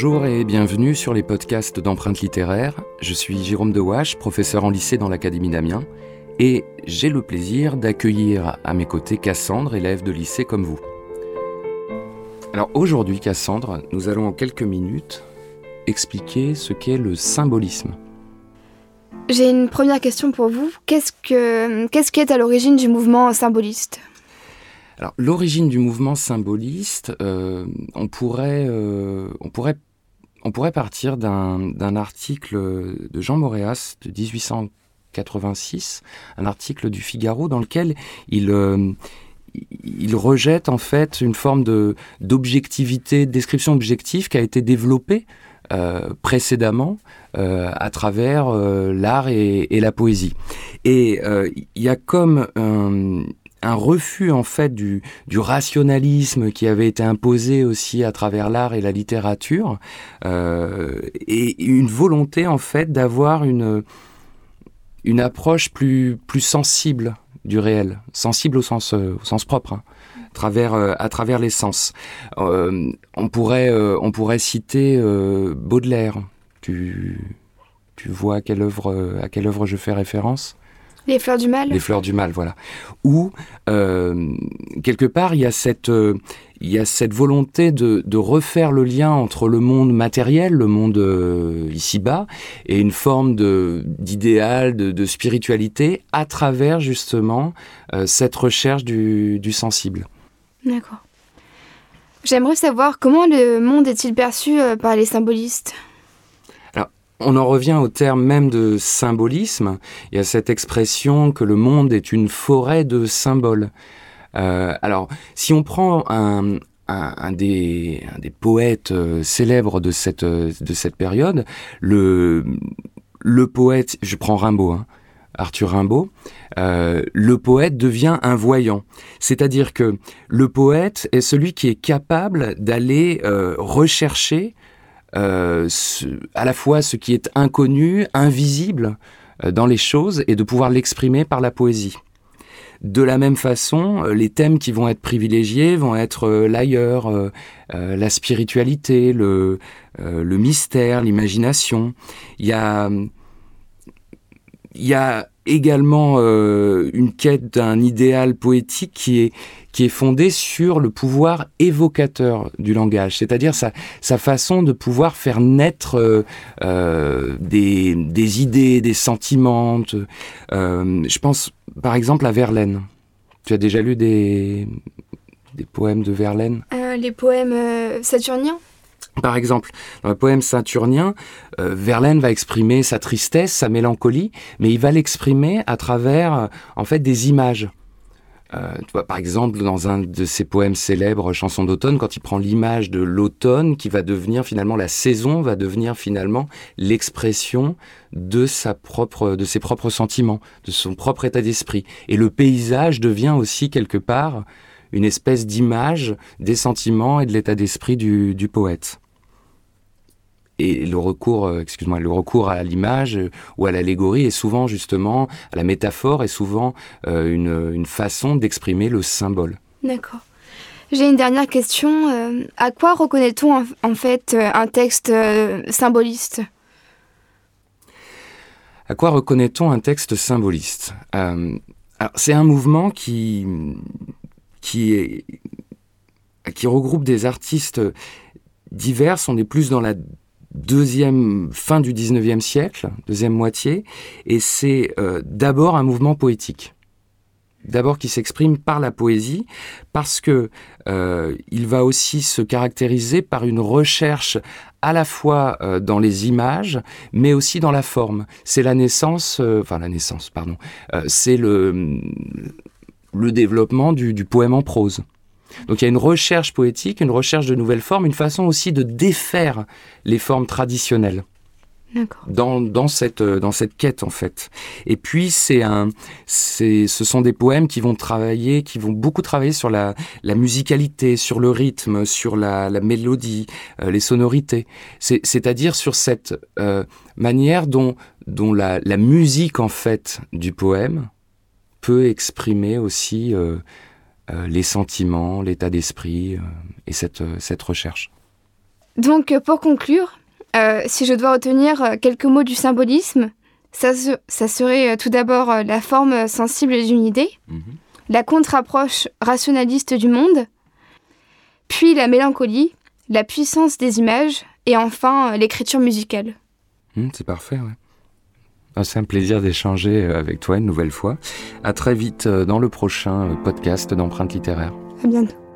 Bonjour et bienvenue sur les podcasts d'empreintes littéraires. Je suis Jérôme Dewache, professeur en lycée dans l'Académie d'Amiens, et j'ai le plaisir d'accueillir à mes côtés Cassandre, élève de lycée comme vous. Alors aujourd'hui, Cassandre, nous allons en quelques minutes expliquer ce qu'est le symbolisme. J'ai une première question pour vous. Qu'est-ce, que, qu'est-ce qui est à l'origine du mouvement symboliste? Alors, l'origine du mouvement symboliste, euh, on, pourrait, euh, on, pourrait, on pourrait partir d'un article de Jean Moréas de 1886, un article du Figaro dans lequel il, euh, rejette en fait une forme d'objectivité, de description objective qui a été développée précédemment à travers l'art et, et, la poésie. Et il y a comme un, refus en fait du, du, rationalisme qui avait été imposé aussi à travers l'art et la littérature euh, et une volonté en fait d'avoir une une approche plus plus sensible du réel, sensible au sens euh, au sens propre. Hein, à travers euh, à travers les sens. On pourrait on pourrait citer Baudelaire. Tu tu vois à quelle œuvre à quelle œuvre je fais référence? Les fleurs du mal Les fleurs du mal, voilà. Où, euh, quelque part, il y a cette, euh, il y a cette volonté de, de, refaire le lien entre le monde matériel, le monde euh, ici-bas, et une forme d'idéal, de, de, spiritualité, à travers justement cette recherche du, du sensible. D'accord. J'aimerais savoir comment le monde est-il perçu par les symbolistes? On en revient au terme même de symbolisme. Y a cette expression que le monde est une forêt de symboles. Euh, alors, si on prend un, des, poètes euh, célèbres de cette, cette période, le, poète, je prends Rimbaud, hein, Arthur Rimbaud, euh, le poète devient un voyant. C'est-à-dire que le poète est celui qui est capable d'aller euh, rechercher euh, ce, à la fois ce qui est inconnu, invisible euh, dans les choses et de pouvoir l'exprimer par la poésie. De la même façon, euh, les thèmes qui vont être privilégiés vont être euh, l'ailleurs, euh, la spiritualité, le, mystère, l'imagination. Il y a également euh, une quête d'un idéal poétique qui est, qui est fondé sur le pouvoir évocateur du langage, c'est-à-dire sa, sa façon de pouvoir faire naître euh, euh, des, des, idées, des sentiments. Je pense par exemple à Verlaine. Tu as déjà lu des, des poèmes de Verlaine? Les poèmes saturniens? Par exemple, dans le poème Saturnien, euh, Verlaine va exprimer sa tristesse, sa mélancolie, mais il va l'exprimer à travers, euh, en fait, des images. Euh, par exemple, dans un de ses poèmes célèbres, Chanson d'automne, quand il prend l'image de l'automne qui va devenir finalement la saison, va devenir finalement l'expression de sa propre, de ses propres sentiments, de son propre état d'esprit. Et le paysage devient aussi quelque part une espèce d'image des sentiments et de l'état d'esprit du poète et le recours, euh, excuse-moi, le recours à l'image euh, ou à l'allégorie est souvent justement, à la métaphore est souvent euh, une, une, façon d'exprimer le symbole. D'accord. J'ai une dernière question. Euh, à quoi reconnaît-on en, en, fait un texte euh, symboliste? À quoi reconnaît-on un texte symboliste? C'est un mouvement qui, qui, est, qui regroupe des artistes divers. On est plus dans la deuxième fin du 19e siècle, deuxième moitié, et c'est euh, d'abord un mouvement poétique. D'abord qui s'exprime par la poésie, parce que euh, il va aussi se caractériser par une recherche à la fois euh, dans les images, mais aussi dans la forme. C'est la naissance, enfin la naissance, pardon, c'est le, développement du poème en prose. Donc il y a une recherche poétique, une recherche de nouvelles formes, une façon aussi de défaire les formes traditionnelles. Dans, dans, cette, dans cette quête en fait. Et puis c'est un, c'est, ce sont des poèmes qui vont travailler, qui vont beaucoup travailler sur la, la musicalité, sur le rythme, sur la, la mélodie, euh, les sonorités. C'est, c'est-à-dire sur cette euh, manière dont, dont la, la musique en fait du poème peut exprimer aussi euh, euh, les sentiments, l'état d'esprit euh, et cette, euh, cette recherche. Donc pour conclure, si je dois retenir quelques mots du symbolisme, ça, serait tout d'abord la forme sensible d'une idée, mhm. la contre-approche rationaliste du monde, puis la mélancolie, la puissance des images et enfin l'écriture musicale. Hmm, c'est parfait, ouais. C'est un plaisir d'échanger euh, avec toi une nouvelle fois. À très vite euh, dans le prochain euh, podcast d'empreinte littéraire. À bientôt.